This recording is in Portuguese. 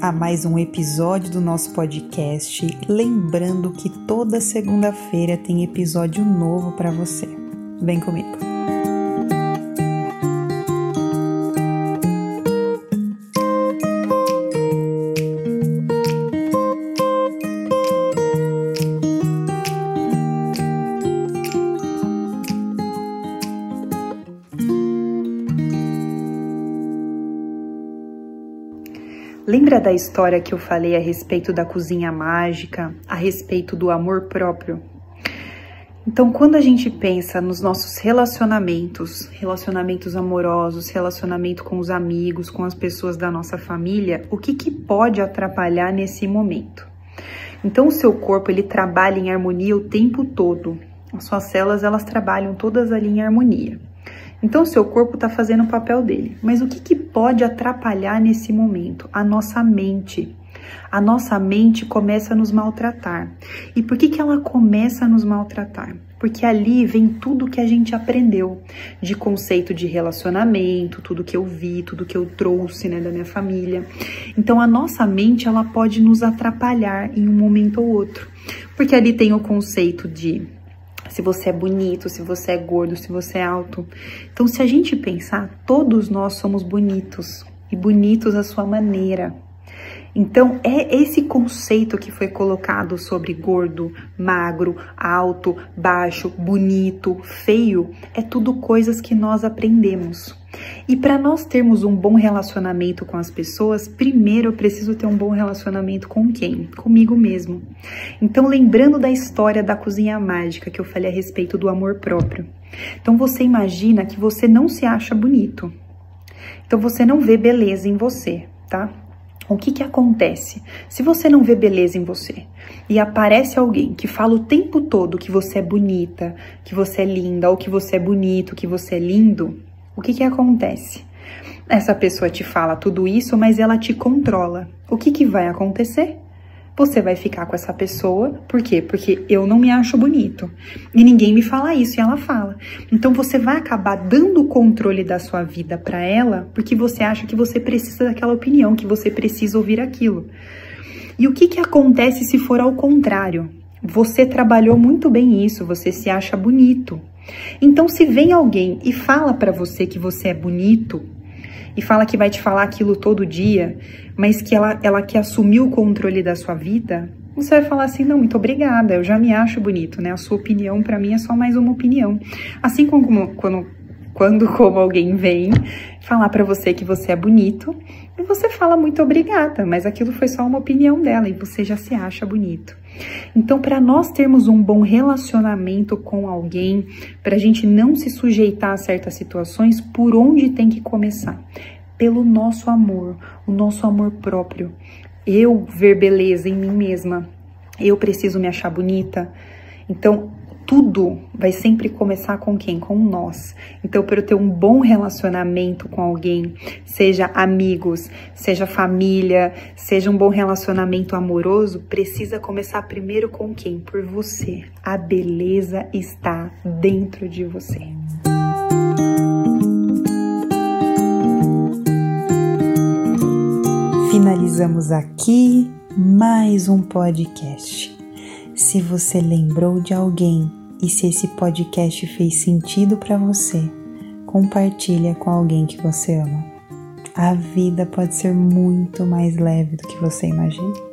a mais um episódio do nosso podcast. Lembrando que toda segunda-feira tem episódio novo para você. Vem comigo. Lembra da história que eu falei a respeito da cozinha mágica, a respeito do amor próprio? Então, quando a gente pensa nos nossos relacionamentos, relacionamentos amorosos, relacionamento com os amigos, com as pessoas da nossa família, o que, que pode atrapalhar nesse momento? Então, o seu corpo ele trabalha em harmonia o tempo todo. As suas células elas trabalham todas ali em harmonia. Então, seu corpo está fazendo o papel dele. Mas o que, que pode atrapalhar nesse momento? A nossa mente. A nossa mente começa a nos maltratar. E por que, que ela começa a nos maltratar? Porque ali vem tudo que a gente aprendeu de conceito de relacionamento, tudo que eu vi, tudo que eu trouxe né, da minha família. Então a nossa mente ela pode nos atrapalhar em um momento ou outro. Porque ali tem o conceito de se você é bonito, se você é gordo, se você é alto. Então, se a gente pensar, todos nós somos bonitos e bonitos à sua maneira. Então, é esse conceito que foi colocado sobre gordo, magro, alto, baixo, bonito, feio, é tudo coisas que nós aprendemos. E para nós termos um bom relacionamento com as pessoas, primeiro eu preciso ter um bom relacionamento com quem? Comigo mesmo. Então, lembrando da história da cozinha mágica que eu falei a respeito do amor próprio. Então, você imagina que você não se acha bonito. Então, você não vê beleza em você, tá? O que que acontece? Se você não vê beleza em você e aparece alguém que fala o tempo todo que você é bonita, que você é linda, ou que você é bonito, que você é lindo, o que que acontece? Essa pessoa te fala tudo isso, mas ela te controla. O que que vai acontecer? Você vai ficar com essa pessoa, por quê? Porque eu não me acho bonito. E ninguém me fala isso e ela fala. Então você vai acabar dando o controle da sua vida para ela, porque você acha que você precisa daquela opinião, que você precisa ouvir aquilo. E o que que acontece se for ao contrário? Você trabalhou muito bem isso, você se acha bonito. Então, se vem alguém e fala para você que você é bonito, e fala que vai te falar aquilo todo dia, mas que ela, ela quer assumir o controle da sua vida, você vai falar assim: não, muito obrigada, eu já me acho bonito, né? A sua opinião para mim é só mais uma opinião. Assim como quando, quando como alguém vem falar para você que você é bonito, e você fala muito obrigada, mas aquilo foi só uma opinião dela e você já se acha bonito. Então, para nós termos um bom relacionamento com alguém, para a gente não se sujeitar a certas situações, por onde tem que começar? Pelo nosso amor, o nosso amor próprio. Eu ver beleza em mim mesma. Eu preciso me achar bonita. Então, tudo vai sempre começar com quem? Com nós. Então, para eu ter um bom relacionamento com alguém, seja amigos, seja família, seja um bom relacionamento amoroso, precisa começar primeiro com quem? Por você. A beleza está dentro de você. Finalizamos aqui mais um podcast. Se você lembrou de alguém e se esse podcast fez sentido para você, compartilha com alguém que você ama. A vida pode ser muito mais leve do que você imagina.